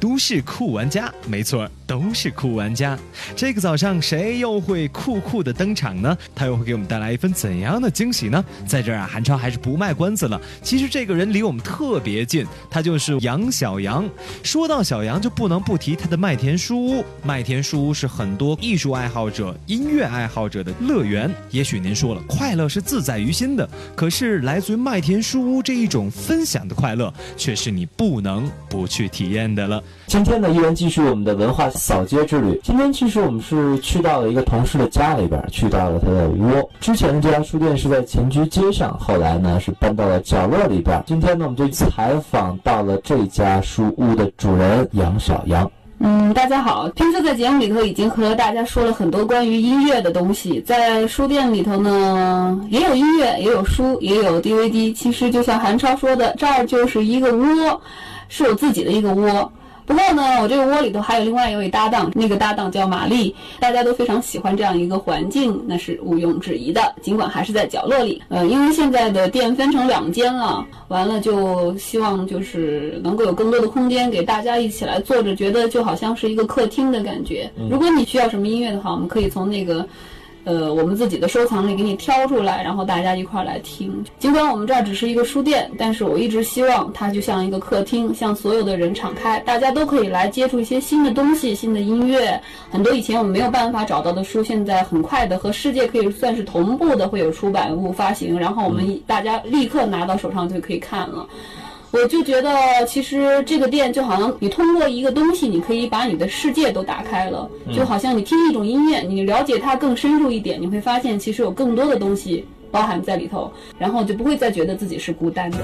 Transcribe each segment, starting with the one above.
都市酷玩家，没错，都是酷玩家。这个早上谁又会酷酷的登场呢？他又会给我们带来一份怎样的惊喜呢？在这儿啊，韩超还是不卖关子了。其实这个人离我们特别近，他就是杨小杨。说到小杨，就不能不提他的麦田书屋。麦田书屋是很多艺术爱好者、音乐爱好者的乐园。也许您说了，快乐是自在于心的，可是来自于麦田书屋这一种分享的快乐，却是你不能不去体验的了。今天呢，依然继续我们的文化扫街之旅。今天其实我们是去到了一个同事的家里边，去到了他的窝。之前的这家书店是在前居街上，后来呢是搬到了角落里边。今天呢，我们就采访到了这家书屋的主人杨小杨。嗯，大家好。平时在节目里头已经和大家说了很多关于音乐的东西，在书店里头呢，也有音乐，也有书，也有 DVD。其实就像韩超说的，这儿就是一个窝，是我自己的一个窝。不过呢，我这个窝里头还有另外一位搭档，那个搭档叫玛丽，大家都非常喜欢这样一个环境，那是毋庸置疑的。尽管还是在角落里，呃，因为现在的店分成两间了，完了就希望就是能够有更多的空间给大家一起来坐着，觉得就好像是一个客厅的感觉。如果你需要什么音乐的话，我们可以从那个。呃，我们自己的收藏里给你挑出来，然后大家一块儿来听。尽管我们这儿只是一个书店，但是我一直希望它就像一个客厅，向所有的人敞开，大家都可以来接触一些新的东西、新的音乐。很多以前我们没有办法找到的书，现在很快的和世界可以算是同步的会有出版物发行，然后我们大家立刻拿到手上就可以看了。我就觉得，其实这个店就好像你通过一个东西，你可以把你的世界都打开了。就好像你听一种音乐，你了解它更深入一点，你会发现其实有更多的东西包含在里头，然后就不会再觉得自己是孤单的。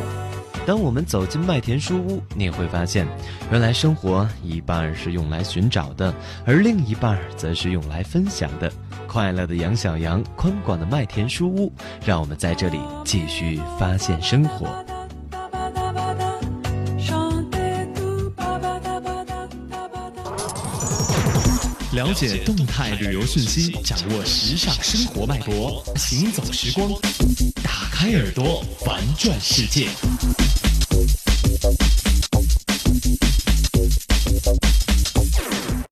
当我们走进麦田书屋，你会发现，原来生活一半是用来寻找的，而另一半则是用来分享的。快乐的杨小羊，宽广的麦田书屋，让我们在这里继续发现生活。了解动态旅游讯息掌握时尚生活脉搏行走时光打开耳朵玩转世界。